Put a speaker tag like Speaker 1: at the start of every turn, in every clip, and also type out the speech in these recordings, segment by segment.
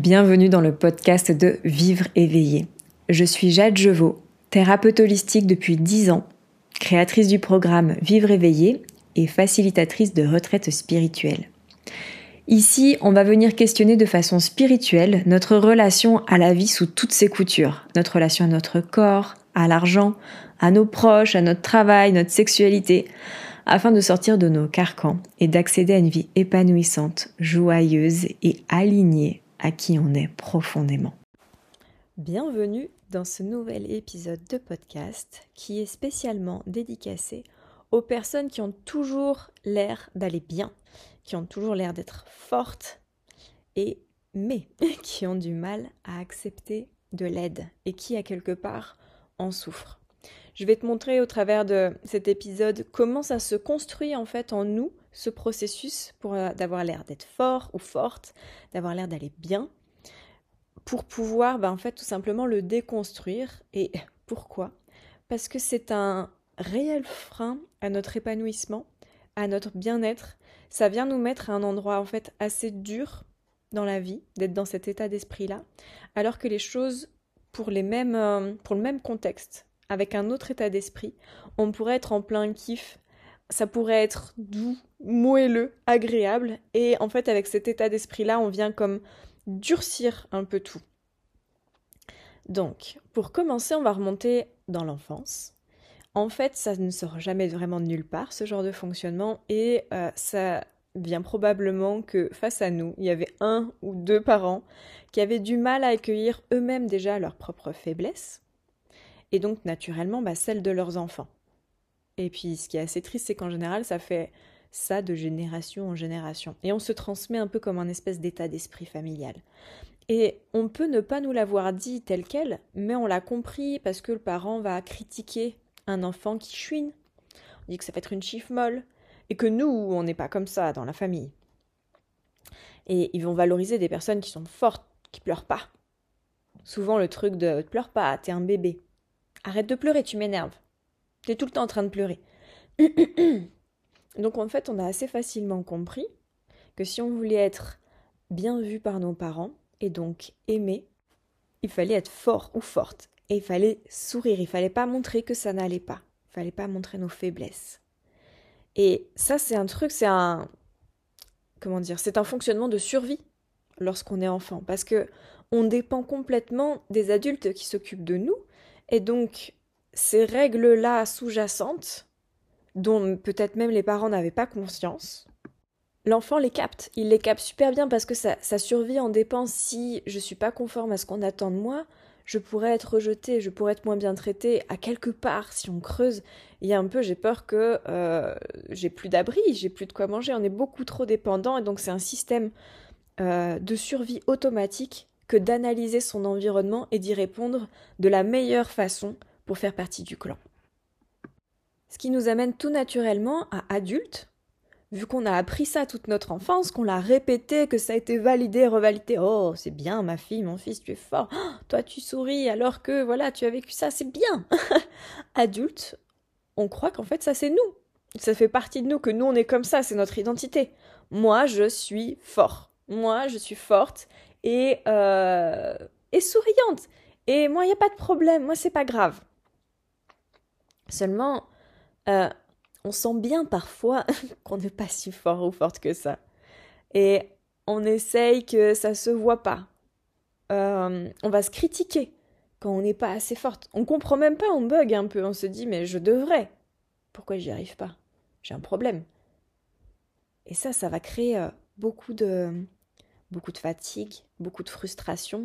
Speaker 1: Bienvenue dans le podcast de Vivre éveillé. Je suis Jade Jevaux, thérapeute holistique depuis 10 ans, créatrice du programme Vivre éveillé et facilitatrice de retraite spirituelle. Ici, on va venir questionner de façon spirituelle notre relation à la vie sous toutes ses coutures, notre relation à notre corps, à l'argent, à nos proches, à notre travail, notre sexualité, afin de sortir de nos carcans et d'accéder à une vie épanouissante, joyeuse et alignée à qui on est profondément. Bienvenue dans ce nouvel épisode de podcast qui est spécialement dédicacé aux personnes qui ont toujours l'air d'aller bien, qui ont toujours l'air d'être fortes et mais qui ont du mal à accepter de l'aide et qui à quelque part en souffrent. Je vais te montrer au travers de cet épisode comment ça se construit en fait en nous ce processus pour euh, d'avoir l'air d'être fort ou forte, d'avoir l'air d'aller bien, pour pouvoir ben, en fait tout simplement le déconstruire. Et pourquoi? Parce que c'est un réel frein à notre épanouissement, à notre bien-être. Ça vient nous mettre à un endroit en fait assez dur dans la vie, d'être dans cet état d'esprit-là, alors que les choses pour, les mêmes, euh, pour le même contexte, avec un autre état d'esprit, on pourrait être en plein kiff, ça pourrait être doux, moelleux, agréable. Et en fait, avec cet état d'esprit-là, on vient comme durcir un peu tout. Donc, pour commencer, on va remonter dans l'enfance. En fait, ça ne sort jamais vraiment de nulle part, ce genre de fonctionnement, et euh, ça vient probablement que face à nous, il y avait un ou deux parents qui avaient du mal à accueillir eux-mêmes déjà leurs propres faiblesses, et donc naturellement bah, celles de leurs enfants. Et puis ce qui est assez triste, c'est qu'en général, ça fait ça de génération en génération. Et on se transmet un peu comme un espèce d'état d'esprit familial. Et on peut ne pas nous l'avoir dit tel quel, mais on l'a compris parce que le parent va critiquer un enfant qui chouine. On dit que ça va être une chiffre molle. Et que nous, on n'est pas comme ça dans la famille. Et ils vont valoriser des personnes qui sont fortes, qui pleurent pas. Souvent le truc de pleure pas, t'es un bébé. Arrête de pleurer, tu m'énerves. T'es tout le temps en train de pleurer. Donc en fait, on a assez facilement compris que si on voulait être bien vu par nos parents et donc aimé, il fallait être fort ou forte. Et il fallait sourire, il fallait pas montrer que ça n'allait pas, il fallait pas montrer nos faiblesses. Et ça c'est un truc, c'est un comment dire, c'est un fonctionnement de survie lorsqu'on est enfant. Parce que on dépend complètement des adultes qui s'occupent de nous. Et donc ces règles-là sous-jacentes dont peut-être même les parents n'avaient pas conscience, l'enfant les capte. Il les capte super bien parce que sa, survie en dépend. Si je suis pas conforme à ce qu'on attend de moi, je pourrais être rejetée, je pourrais être moins bien traitée. À quelque part, si on creuse, il y a un peu, j'ai peur que euh, j'ai plus d'abri, j'ai plus de quoi manger. On est beaucoup trop dépendant et donc c'est un système euh, de survie automatique que d'analyser son environnement et d'y répondre de la meilleure façon pour faire partie du clan. Ce qui nous amène tout naturellement à adulte, vu qu'on a appris ça toute notre enfance, qu'on l'a répété, que ça a été validé, revalidé. Oh, c'est bien, ma fille, mon fils, tu es fort. Oh, toi, tu souris alors que, voilà, tu as vécu ça, c'est bien. adulte, on croit qu'en fait, ça, c'est nous. Ça fait partie de nous, que nous, on est comme ça, c'est notre identité. Moi, je suis fort. Moi, je suis forte et, euh, et souriante. Et moi, il n'y a pas de problème. Moi, c'est pas grave. Seulement, euh, on sent bien parfois qu'on n'est pas si fort ou forte que ça. Et on essaye que ça se voit pas. Euh, on va se critiquer quand on n'est pas assez forte. On comprend même pas, on bug un peu, on se dit mais je devrais. Pourquoi j'y arrive pas? J'ai un problème. Et ça, ça va créer euh, beaucoup de beaucoup de fatigue, beaucoup de frustration.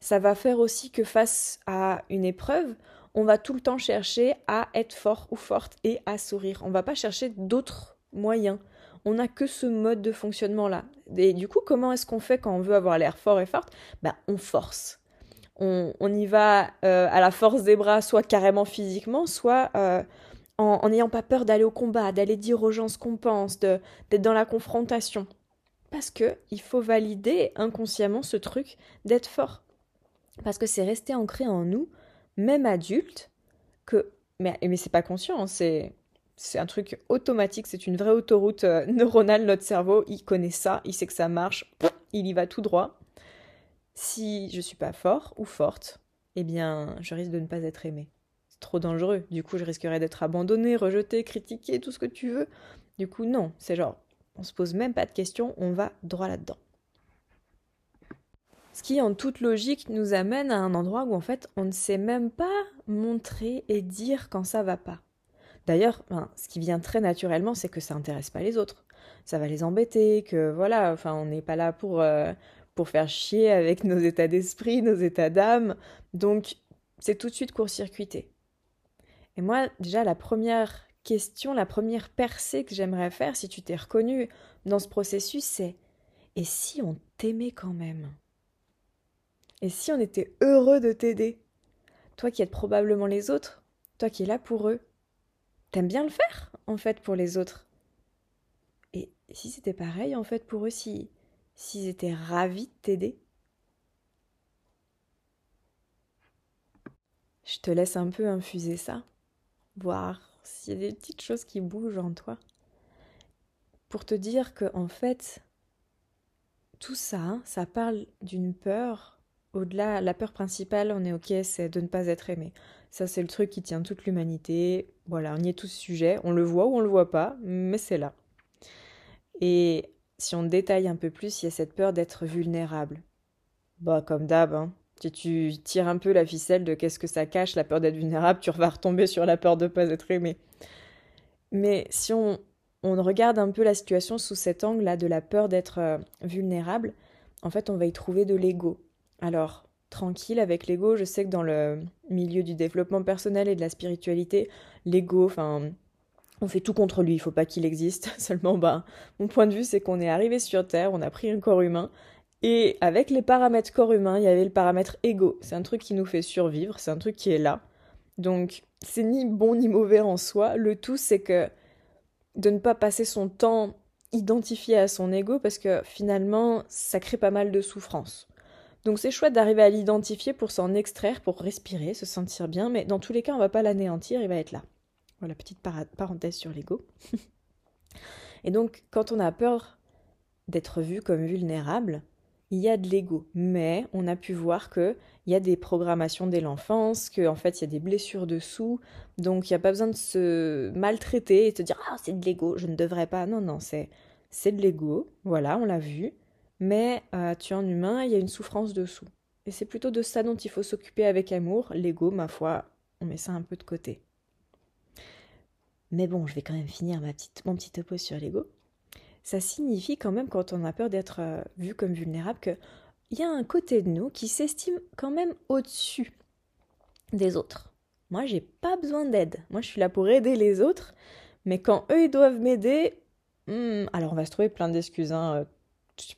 Speaker 1: Ça va faire aussi que face à une épreuve, on va tout le temps chercher à être fort ou forte et à sourire. On va pas chercher d'autres moyens. On n'a que ce mode de fonctionnement-là. Et du coup, comment est-ce qu'on fait quand on veut avoir l'air fort et forte? Ben, On force. On, y va euh, à la force des bras, soit carrément physiquement, soit euh, en n'ayant pas peur d'aller au combat, d'aller dire aux gens ce qu'on pense, d'être dans la confrontation. Parce que il faut valider inconsciemment ce truc d'être fort. Parce que c'est resté ancré en nous même adulte, que. Mais, mais c'est pas conscient, hein, c'est. C'est un truc automatique, c'est une vraie autoroute euh, neuronale, notre cerveau, il connaît ça, il sait que ça marche, il y va tout droit. Si je suis pas fort ou forte, eh bien, je risque de ne pas être aimé. C'est trop dangereux. Du coup, je risquerais d'être abandonné, rejeté, critiqué, tout ce que tu veux. Du coup, non. C'est genre, on se pose même pas de questions, on va droit là-dedans. Ce qui, en toute logique, nous amène à un endroit où en fait on ne sait même pas montrer et dire quand ça va pas. D'ailleurs, ce qui vient très naturellement, c'est que ça intéresse pas les autres. Ça va les embêter, que voilà, enfin, on n'est pas là pour, euh, pour faire chier avec nos états d'esprit, nos états d'âme. Donc, c'est tout de suite court-circuité. Et moi, déjà, la première question, la première percée que j'aimerais faire, si tu t'es reconnu dans ce processus, c'est et si on t'aimait quand même? Et si on était heureux de t'aider? Toi qui aides probablement les autres, toi qui es là pour eux, t'aimes bien le faire, en fait, pour les autres. Et si c'était pareil, en fait, pour eux, si s'ils étaient ravis de t'aider? Je te laisse un peu infuser ça, voir s'il y a des petites choses qui bougent en toi, pour te dire que, en fait, tout ça, ça parle d'une peur au-delà, la peur principale, on est ok, c'est de ne pas être aimé. Ça, c'est le truc qui tient toute l'humanité. Voilà, on y est tous sujet. On le voit ou on le voit pas, mais c'est là. Et si on détaille un peu plus, il y a cette peur d'être vulnérable. Bah, comme d'hab, hein. Si tu tires un peu la ficelle de qu'est-ce que ça cache, la peur d'être vulnérable, tu vas retomber sur la peur de ne pas être aimé. Mais si on, on regarde un peu la situation sous cet angle-là de la peur d'être euh, vulnérable, en fait, on va y trouver de l'ego. Alors, tranquille avec l'ego, je sais que dans le milieu du développement personnel et de la spiritualité, l'ego, enfin, on fait tout contre lui, il faut pas qu'il existe. Seulement, bah, mon point de vue, c'est qu'on est arrivé sur Terre, on a pris un corps humain, et avec les paramètres corps humain, il y avait le paramètre ego. C'est un truc qui nous fait survivre, c'est un truc qui est là. Donc, c'est ni bon ni mauvais en soi. Le tout, c'est que de ne pas passer son temps identifié à son ego, parce que finalement, ça crée pas mal de souffrance. Donc c'est chouette d'arriver à l'identifier pour s'en extraire, pour respirer, se sentir bien, mais dans tous les cas, on va pas l'anéantir, il va être là. Voilà, petite parenthèse sur l'ego. Et donc, quand on a peur d'être vu comme vulnérable, il y a de l'ego. Mais on a pu voir qu'il y a des programmations dès l'enfance, qu'en fait, il y a des blessures dessous. Donc, il n'y a pas besoin de se maltraiter et de se dire Ah, c'est de l'ego, je ne devrais pas. Non, non, c'est de l'ego. Voilà, on l'a vu mais euh, tu es un humain, il y a une souffrance dessous. Et c'est plutôt de ça dont il faut s'occuper avec amour. L'ego, ma foi, on met ça un peu de côté. Mais bon, je vais quand même finir ma petite, mon petit topo sur l'ego. Ça signifie quand même, quand on a peur d'être euh, vu comme vulnérable, qu'il y a un côté de nous qui s'estime quand même au-dessus des autres. Moi, j'ai pas besoin d'aide. Moi, je suis là pour aider les autres. Mais quand eux, ils doivent m'aider, hmm, alors on va se trouver plein d'excuses. Hein,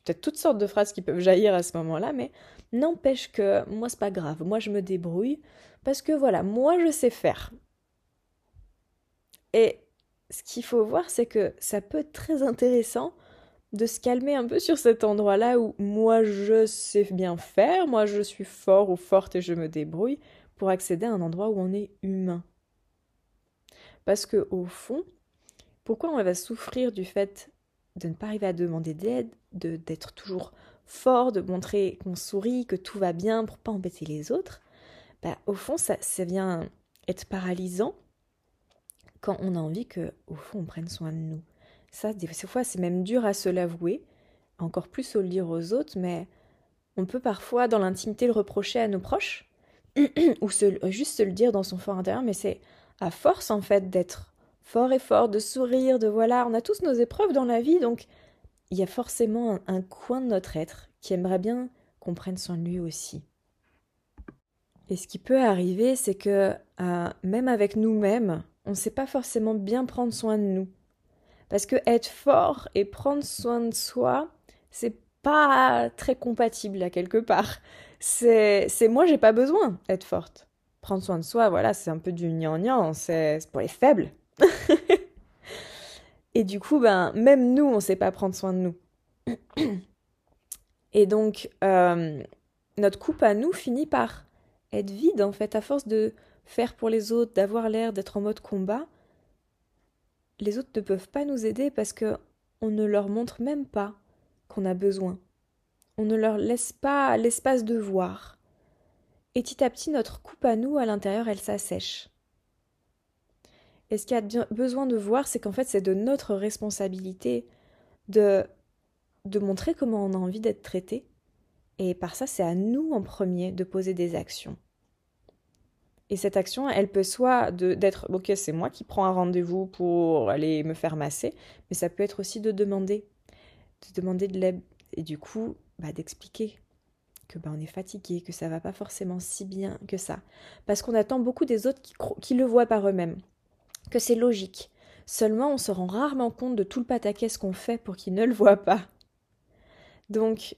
Speaker 1: peut-être toutes sortes de phrases qui peuvent jaillir à ce moment-là, mais n'empêche que moi c'est pas grave, moi je me débrouille parce que voilà, moi je sais faire. Et ce qu'il faut voir, c'est que ça peut être très intéressant de se calmer un peu sur cet endroit-là où moi je sais bien faire, moi je suis fort ou forte et je me débrouille pour accéder à un endroit où on est humain. Parce que au fond, pourquoi on va souffrir du fait de ne pas arriver à demander d'aide, d'être toujours fort, de montrer qu'on sourit, que tout va bien pour pas embêter les autres, bah, au fond, ça, ça vient être paralysant quand on a envie que, au fond, on prenne soin de nous. Ça, des fois, c'est même dur à se l'avouer, encore plus au le dire aux autres, mais on peut parfois, dans l'intimité, le reprocher à nos proches, ou juste se le dire dans son fort intérieur, mais c'est à force, en fait, d'être fort et fort, de sourire, de voilà, on a tous nos épreuves dans la vie, donc il y a forcément un, coin de notre être qui aimerait bien qu'on prenne soin de lui aussi. Et ce qui peut arriver, c'est que euh, même avec nous-mêmes, on ne sait pas forcément bien prendre soin de nous. Parce que être fort et prendre soin de soi, c'est pas très compatible à quelque part. C'est, moi, j'ai pas besoin d'être forte. Prendre soin de soi, voilà, c'est un peu du gnangnan, c'est pour les faibles. et du coup, ben, même nous, on sait pas prendre soin de nous. et donc, euh, notre coupe à nous finit par être vide, en fait, à force de faire pour les autres, d'avoir l'air d'être en mode combat. Les autres ne peuvent pas nous aider parce que on ne leur montre même pas qu'on a besoin. on ne leur laisse pas l'espace de voir. Et petit à petit, notre coupe à nous, à l'intérieur, elle s'assèche. Et ce qu'il y a besoin de voir, c'est qu'en fait, c'est de notre responsabilité de, montrer comment on a envie d'être traité. Et par ça, c'est à nous en premier de poser des actions. Et cette action, elle peut soit d'être, ok, c'est moi qui prends un rendez-vous pour aller me faire masser, mais ça peut être aussi de demander, de demander de l'aide. Et du coup, bah, d'expliquer que bah, on est fatigué, que ça va pas forcément si bien que ça. Parce qu'on attend beaucoup des autres qui le voient par eux-mêmes. Que c'est logique. Seulement, on se rend rarement compte de tout le pataquès qu'on fait pour qu'ils ne le voient pas. Donc,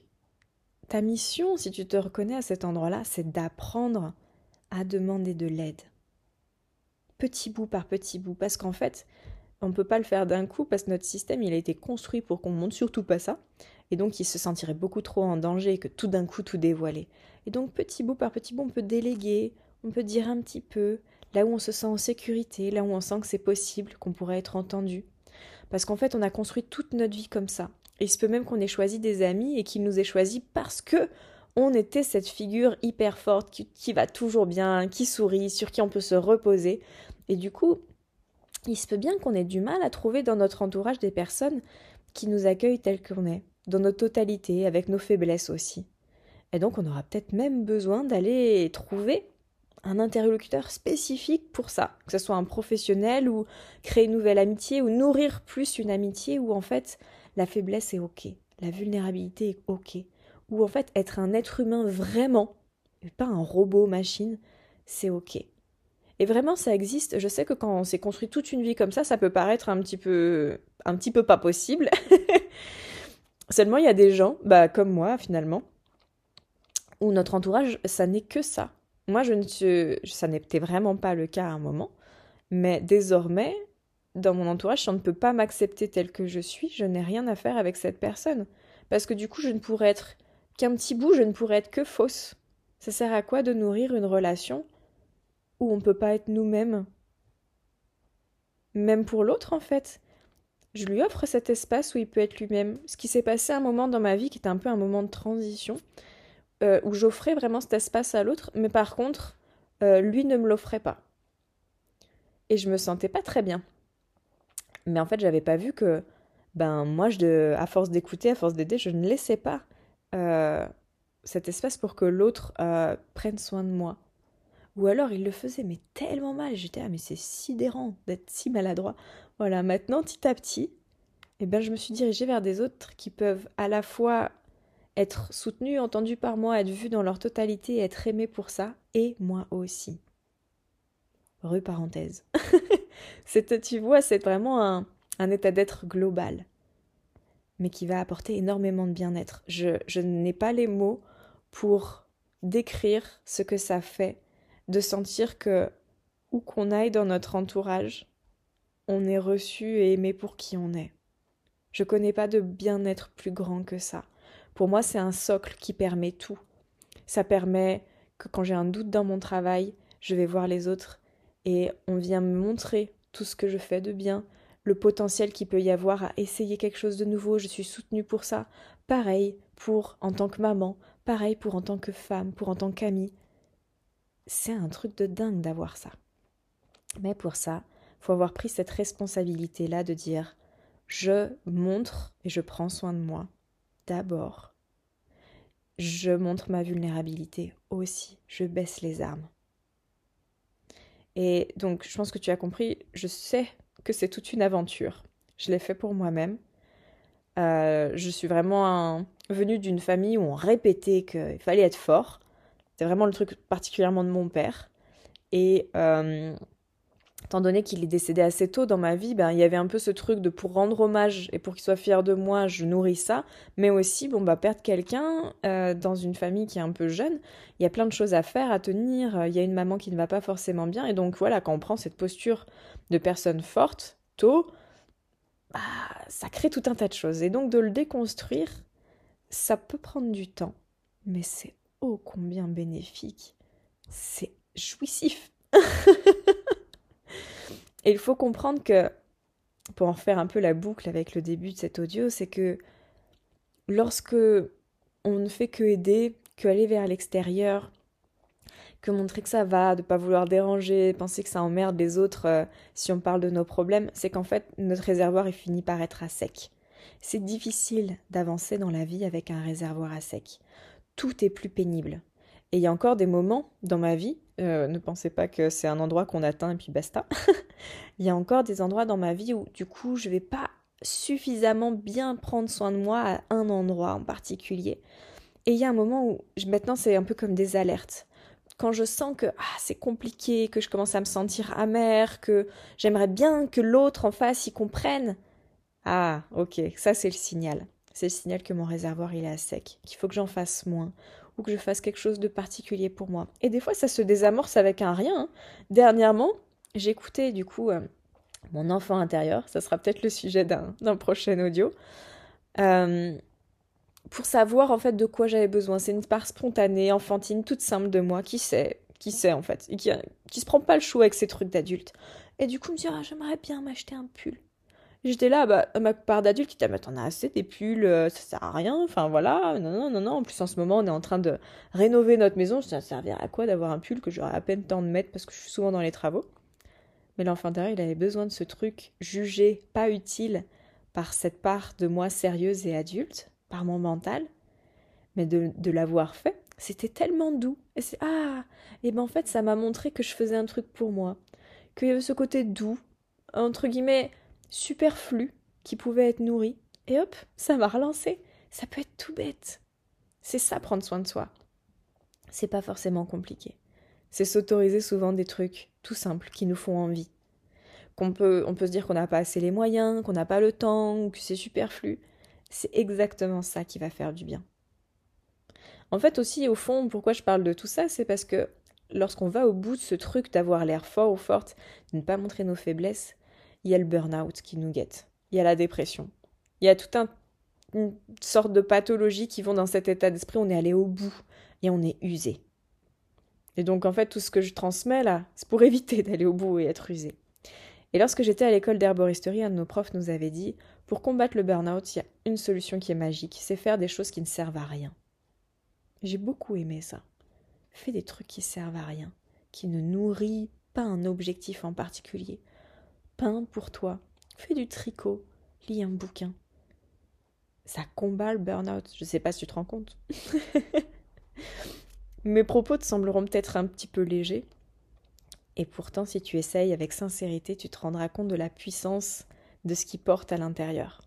Speaker 1: ta mission, si tu te reconnais à cet endroit-là, c'est d'apprendre à demander de l'aide. Petit bout par petit bout, parce qu'en fait, on ne peut pas le faire d'un coup, parce que notre système, il a été construit pour qu'on monte surtout pas ça, et donc il se sentirait beaucoup trop en danger que tout d'un coup tout dévoiler. Et donc petit bout par petit bout, on peut déléguer, on peut dire un petit peu, là où on se sent en sécurité, là où on sent que c'est possible, qu'on pourrait être entendu. Parce qu'en fait, on a construit toute notre vie comme ça. Et il se peut même qu'on ait choisi des amis et qu'ils nous aient choisis parce que on était cette figure hyper forte qui, va toujours bien, qui sourit, sur qui on peut se reposer. Et du coup, il se peut bien qu'on ait du mal à trouver dans notre entourage des personnes qui nous accueillent telles qu'on est, dans notre totalité, avec nos faiblesses aussi. Et donc on aura peut-être même besoin d'aller trouver un interlocuteur spécifique pour ça, que ce soit un professionnel ou créer une nouvelle amitié ou nourrir plus une amitié où en fait la faiblesse est ok, la vulnérabilité est ok, ou en fait être un être humain vraiment, et pas un robot machine, c'est ok. Et vraiment ça existe. Je sais que quand on s'est construit toute une vie comme ça, ça peut paraître un petit peu, un petit peu pas possible. Seulement il y a des gens, bah comme moi finalement, où notre entourage, ça n'est que ça. Moi, je ne suis, ça n'était vraiment pas le cas à un moment, mais désormais, dans mon entourage, si on ne peut pas m'accepter tel que je suis, je n'ai rien à faire avec cette personne. Parce que du coup, je ne pourrais être qu'un petit bout, je ne pourrais être que fausse. Ça sert à quoi de nourrir une relation où on ne peut pas être nous-mêmes? Même pour l'autre, en fait. Je lui offre cet espace où il peut être lui-même. Ce qui s'est passé un moment dans ma vie qui était un peu un moment de transition, euh, où j'offrais vraiment cet espace à l'autre, mais par contre, euh, lui ne me l'offrait pas. Et je me sentais pas très bien. Mais en fait, j'avais pas vu que, ben, moi, à force d'écouter, à force d'aider, je ne laissais pas euh, cet espace pour que l'autre prenne soin de moi. Ou alors il le faisait, mais tellement mal. J'étais, ah, mais c'est sidérant d'être si maladroit. Voilà, maintenant, petit à petit, eh ben, je me suis dirigée vers des autres qui peuvent à la fois être soutenus, entendus par moi, être vus dans leur totalité, être aimés pour ça, et moi aussi. Rue parenthèse. tu vois, c'est vraiment un, un état d'être global mais qui va apporter énormément de bien-être. Je, je n'ai pas les mots pour décrire ce que ça fait de sentir que où qu'on aille dans notre entourage, on est reçu et aimé pour qui on est. Je connais pas de bien-être plus grand que ça. Pour moi, c'est un socle qui permet tout. Ça permet que quand j'ai un doute dans mon travail, je vais voir les autres et on vient me montrer tout ce que je fais de bien, le potentiel qu'il peut y avoir à essayer quelque chose de nouveau, je suis soutenue pour ça. Pareil pour en tant que maman, pareil pour en tant que femme, pour en tant qu'amie. C'est un truc de dingue d'avoir ça. Mais pour ça, faut avoir pris cette responsabilité-là de dire je montre et je prends soin de moi d'abord. Je montre ma vulnérabilité aussi, je baisse les armes. Et donc, je pense que tu as compris, je sais que c'est toute une aventure. Je l'ai fait pour moi-même. Euh, je suis vraiment venue d'une famille où on répétait qu'il fallait être fort. C'est vraiment le truc particulièrement de mon père. Euh, étant donné qu'il est décédé assez tôt dans ma vie, ben, il y avait un peu ce truc de pour rendre hommage et pour qu'il soit fier de moi, je nourris ça. Mais aussi, bon, bah, perdre quelqu'un euh, dans une famille qui est un peu jeune, il y a plein de choses à faire, à tenir. Il y a une maman qui ne va pas forcément bien. Et donc, voilà, quand on prend cette posture de personnes fortes tôt, bah, ça crée tout un tas de choses. Et donc de le déconstruire, ça peut prendre du temps, mais c'est ô combien bénéfique. C'est jouissif. Et il faut comprendre que, pour en faire un peu la boucle avec le début de cet audio, c'est que lorsque on ne fait que aider, que aller vers l'extérieur, que montrer que ça va, de pas vouloir déranger, penser que ça emmerde les autres euh, si on parle de nos problèmes, c'est qu'en fait notre réservoir est fini par être à sec. C'est difficile d'avancer dans la vie avec un réservoir à sec. Tout est plus pénible. Et il y a encore des moments dans ma vie, euh, ne pensez pas que c'est un endroit qu'on atteint et puis basta. il y a encore des endroits dans ma vie où du coup je vais pas suffisamment bien prendre soin de moi à un endroit en particulier. Et il y a un moment où maintenant c'est un peu comme des alertes quand je sens que ah, c'est compliqué, que je commence à me sentir amère, que j'aimerais bien que l'autre en face y comprenne. Ah, ok, ça c'est le signal. C'est le signal que mon réservoir il est à sec, qu'il faut que j'en fasse moins, ou que je fasse quelque chose de particulier pour moi. Et des fois ça se désamorce avec un rien. Hein. Dernièrement, j'écoutais du coup euh, mon enfant intérieur, ça sera peut-être le sujet d'un prochain audio. Euh, pour savoir en fait de quoi j'avais besoin. C'est une part spontanée, enfantine, toute simple de moi qui sait, qui sait en fait, qui, qui se prend pas le chou avec ces trucs d'adulte. Et du coup, me dit ah, j'aimerais bien m'acheter un pull. J'étais là, bah, ma part d'adulte qui t'a mais t'en as assez des pulls, euh, ça sert à rien, enfin voilà, non, non, non, non. En plus, en ce moment, on est en train de rénover notre maison, ça servir à quoi d'avoir un pull que j'aurais à peine temps de mettre parce que je suis souvent dans les travaux? Mais l'enfant intérieur, il avait besoin de ce truc jugé pas utile par cette part de moi sérieuse et adulte par mon mental, mais de, de l'avoir fait, c'était tellement doux. Et c'est ah, et ben en fait ça m'a montré que je faisais un truc pour moi, qu'il y avait ce côté doux, entre guillemets superflu, qui pouvait être nourri. Et hop, ça m'a relancé. Ça peut être tout bête. C'est ça prendre soin de soi. C'est pas forcément compliqué. C'est s'autoriser souvent des trucs tout simples qui nous font envie. Qu'on peut, on peut se dire qu'on n'a pas assez les moyens, qu'on n'a pas le temps, ou que c'est superflu. C'est exactement ça qui va faire du bien. En fait aussi, au fond, pourquoi je parle de tout ça, c'est parce que lorsqu'on va au bout de ce truc d'avoir l'air fort ou forte, de ne pas montrer nos faiblesses, il y a le burn-out qui nous guette. Il y a la dépression. Il y a toute un, une sorte de pathologie qui vont dans cet état d'esprit, on est allé au bout et on est usé. Et donc en fait, tout ce que je transmets là, c'est pour éviter d'aller au bout et être usé. Et lorsque j'étais à l'école d'herboristerie, un de nos profs nous avait dit pour combattre le burn-out, il y a une solution qui est magique, c'est faire des choses qui ne servent à rien. J'ai beaucoup aimé ça. Fais des trucs qui servent à rien, qui ne nourrissent pas un objectif en particulier. Pour toi, fais du tricot, lis un bouquin. Ça combat le burn-out. Je sais pas si tu te rends compte. Mes propos te sembleront peut-être un petit peu légers, et pourtant, si tu essayes avec sincérité, tu te rendras compte de la puissance de ce qui porte à l'intérieur.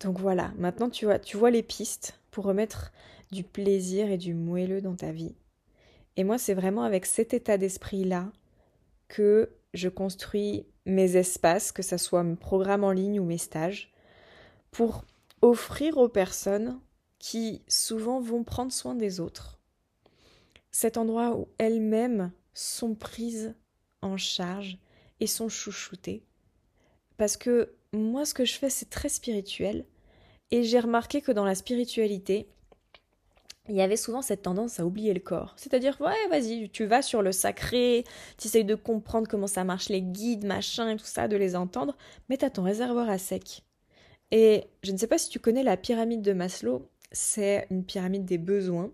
Speaker 1: Donc voilà, maintenant tu vois, tu vois les pistes pour remettre du plaisir et du moelleux dans ta vie. Et moi, c'est vraiment avec cet état d'esprit-là que je construis mes espaces, que ce soit mes programmes en ligne ou mes stages, pour offrir aux personnes qui souvent vont prendre soin des autres. Cet endroit où elles-mêmes sont prises en charge et sont chouchoutées. Parce que moi, ce que je fais, c'est très spirituel. Et j'ai remarqué que dans la spiritualité, il y avait souvent cette tendance à oublier le corps. C'est-à-dire, ouais, vas-y, tu vas sur le sacré, tu essayes de comprendre comment ça marche, les guides, machin, tout ça, de les entendre, mais t'as ton réservoir à sec. Et je ne sais pas si tu connais la pyramide de Maslow, c'est une pyramide des besoins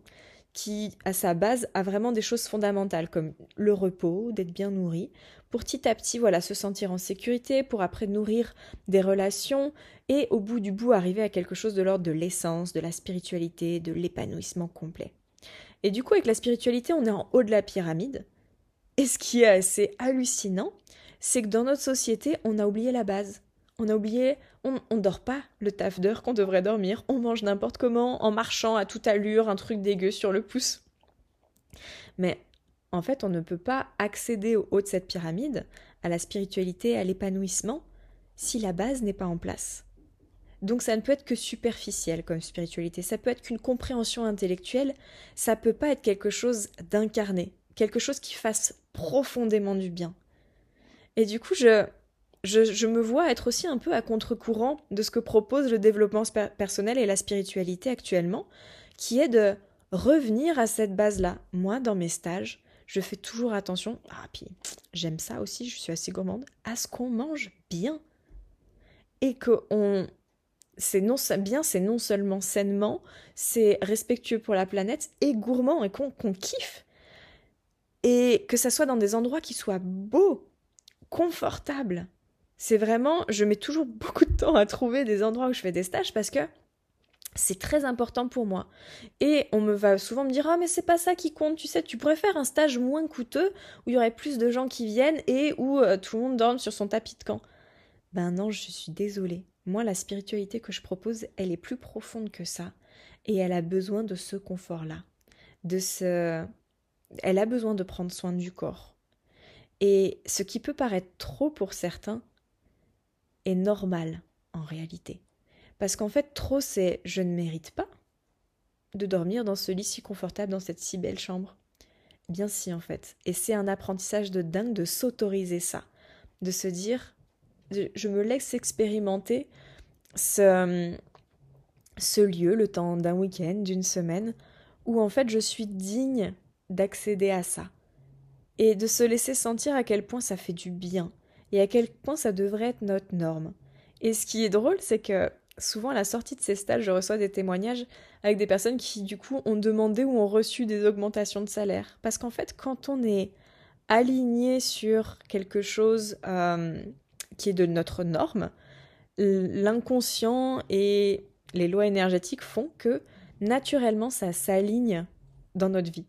Speaker 1: qui, à sa base, a vraiment des choses fondamentales comme le repos, d'être bien nourri, pour petit à petit, voilà, se sentir en sécurité, pour après nourrir des relations et au bout du bout arriver à quelque chose de l'ordre de l'essence, de la spiritualité, de l'épanouissement complet. Et du coup, avec la spiritualité, on est en haut de la pyramide. Et ce qui est assez hallucinant, c'est que dans notre société, on a oublié la base. On a oublié, on, ne dort pas le taf d'heure qu'on devrait dormir, on mange n'importe comment, en marchant à toute allure, un truc dégueu sur le pouce. Mais en fait, on ne peut pas accéder au haut de cette pyramide, à la spiritualité, à l'épanouissement, si la base n'est pas en place. Donc ça ne peut être que superficiel comme spiritualité, ça peut être qu'une compréhension intellectuelle, ça peut pas être quelque chose d'incarné, quelque chose qui fasse profondément du bien. Et du coup, je, je, me vois être aussi un peu à contre-courant de ce que propose le développement personnel et la spiritualité actuellement, qui est de revenir à cette base-là. Moi, dans mes stages, je fais toujours attention, ah j'aime ça aussi, je suis assez gourmande, à ce qu'on mange bien. Et qu'on c'est non bien, c'est non seulement sainement, c'est respectueux pour la planète et gourmand et qu'on kiffe. Et que ça soit dans des endroits qui soient beaux, confortables. C'est vraiment, je mets toujours beaucoup de temps à trouver des endroits où je fais des stages parce que c'est très important pour moi. Et on me va souvent me dire Ah, mais c'est pas ça qui compte, tu sais, tu pourrais faire un stage moins coûteux où il y aurait plus de gens qui viennent et où euh, tout le monde dorme sur son tapis de camp. Ben non, je suis désolée. Moi, la spiritualité que je propose, elle est plus profonde que ça. Et elle a besoin de ce confort-là. De ce. Elle a besoin de prendre soin du corps. Et ce qui peut paraître trop pour certains est normal en réalité. Parce qu'en fait, trop, c'est je ne mérite pas de dormir dans ce lit si confortable, dans cette si belle chambre. Bien si, en fait. Et c'est un apprentissage de dingue de s'autoriser ça. De se dire, je me laisse expérimenter ce, ce lieu le temps d'un week-end, d'une semaine, où en fait je suis digne d'accéder à ça. Et de se laisser sentir à quel point ça fait du bien, et à quel point ça devrait être notre norme. Et ce qui est drôle, c'est que souvent à la sortie de ces stages, je reçois des témoignages avec des personnes qui du coup ont demandé ou ont reçu des augmentations de salaire. Parce qu'en fait, quand on est aligné sur quelque chose euh, qui est de notre norme, l'inconscient et les lois énergétiques font que naturellement ça s'aligne dans notre vie.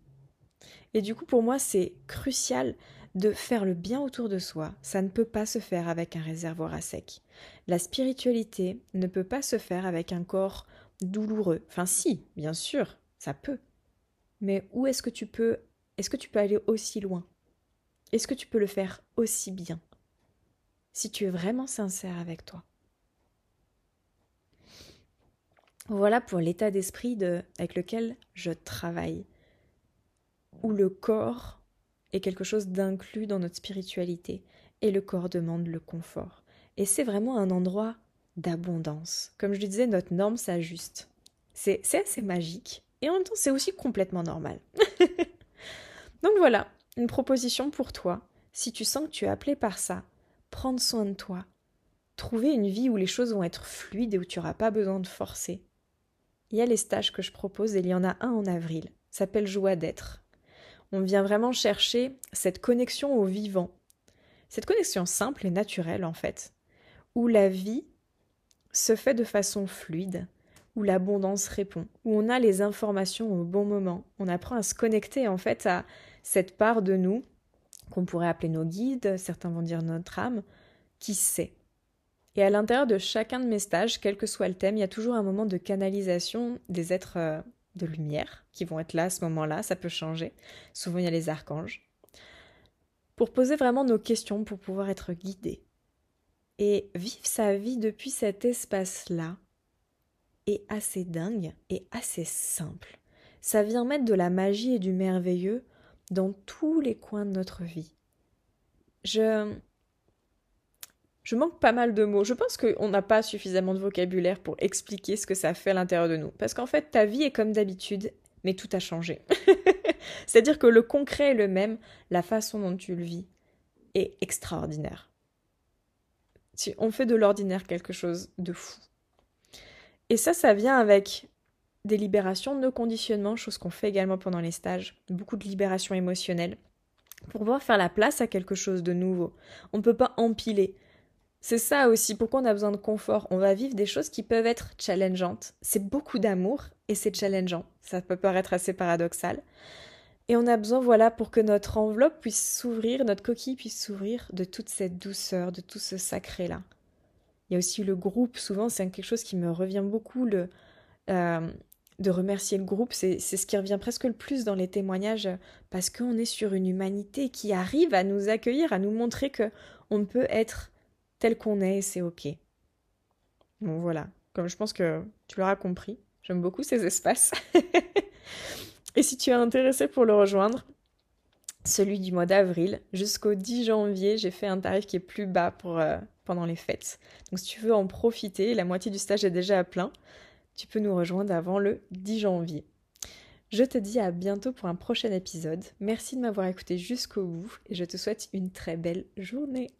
Speaker 1: Et du coup, pour moi, c'est crucial de faire le bien autour de soi. Ça ne peut pas se faire avec un réservoir à sec. La spiritualité ne peut pas se faire avec un corps douloureux. Enfin, si, bien sûr, ça peut. Mais où est-ce que tu peux est-ce que tu peux aller aussi loin? Est-ce que tu peux le faire aussi bien? Si tu es vraiment sincère avec toi. Voilà pour l'état d'esprit de, avec lequel je travaille, où le corps est quelque chose d'inclus dans notre spiritualité et le corps demande le confort. Et c'est vraiment un endroit d'abondance. Comme je le disais, notre norme s'ajuste. C'est assez magique et en même temps c'est aussi complètement normal. Donc voilà, une proposition pour toi. Si tu sens que tu es appelé par ça, prendre soin de toi, trouver une vie où les choses vont être fluides et où tu n'auras pas besoin de forcer. Il y a les stages que je propose et il y en a un en avril, s'appelle Joie d'être. On vient vraiment chercher cette connexion au vivant, cette connexion simple et naturelle en fait, où la vie se fait de façon fluide, où l'abondance répond, où on a les informations au bon moment, on apprend à se connecter en fait à cette part de nous qu'on pourrait appeler nos guides, certains vont dire notre âme, qui sait? Et à l'intérieur de chacun de mes stages, quel que soit le thème, il y a toujours un moment de canalisation des êtres euh, de lumière qui vont être là à ce moment-là, ça peut changer. Souvent il y a les archanges. Pour poser vraiment nos questions, pour pouvoir être guidé. Et vivre sa vie depuis cet espace-là est assez dingue et assez simple. Ça vient mettre de la magie et du merveilleux dans tous les coins de notre vie. Je. Je manque pas mal de mots. Je pense qu'on n'a pas suffisamment de vocabulaire pour expliquer ce que ça fait à l'intérieur de nous. Parce qu'en fait, ta vie est comme d'habitude, mais tout a changé. C'est-à-dire que le concret est le même, la façon dont tu le vis est extraordinaire. On fait de l'ordinaire quelque chose de fou. Et ça, ça vient avec des libérations de nos conditionnements, chose qu'on fait également pendant les stages, beaucoup de libération émotionnelle, pour pouvoir faire la place à quelque chose de nouveau. On ne peut pas empiler. C'est ça aussi, pourquoi on a besoin de confort. On va vivre des choses qui peuvent être challengeantes. C'est beaucoup d'amour et c'est challengeant. Ça peut paraître assez paradoxal. Et on a besoin, voilà, pour que notre enveloppe puisse s'ouvrir, notre coquille puisse s'ouvrir de toute cette douceur, de tout ce sacré-là. Il y a aussi le groupe, souvent c'est quelque chose qui me revient beaucoup, euh, de remercier le groupe, c'est ce qui revient presque le plus dans les témoignages, parce qu'on est sur une humanité qui arrive à nous accueillir, à nous montrer que on peut être tel qu'on est c'est ok. Bon voilà, comme je pense que tu l'auras compris, j'aime beaucoup ces espaces. et si tu es intéressé pour le rejoindre, celui du mois d'avril jusqu'au 10 janvier, j'ai fait un tarif qui est plus bas euh, pendant les fêtes. Donc si tu veux en profiter, la moitié du stage est déjà à plein tu peux nous rejoindre avant le 10 janvier. Je te dis à bientôt pour un prochain épisode. Merci de m'avoir écouté jusqu'au bout et je te souhaite une très belle journée.